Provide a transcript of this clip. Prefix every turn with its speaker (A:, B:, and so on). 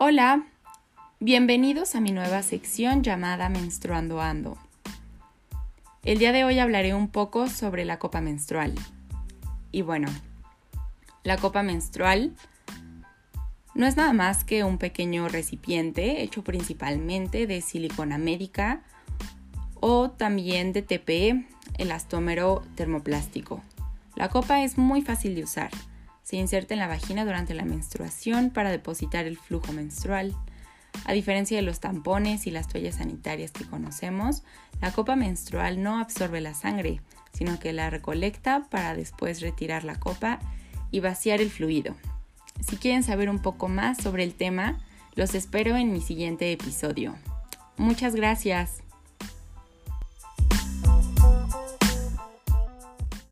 A: Hola, bienvenidos a mi nueva sección llamada Menstruando Ando. El día de hoy hablaré un poco sobre la copa menstrual. Y bueno, la copa menstrual no es nada más que un pequeño recipiente hecho principalmente de silicona médica o también de TPE, elastómero termoplástico. La copa es muy fácil de usar se inserta en la vagina durante la menstruación para depositar el flujo menstrual. A diferencia de los tampones y las toallas sanitarias que conocemos, la copa menstrual no absorbe la sangre, sino que la recolecta para después retirar la copa y vaciar el fluido. Si quieren saber un poco más sobre el tema, los espero en mi siguiente episodio. Muchas gracias.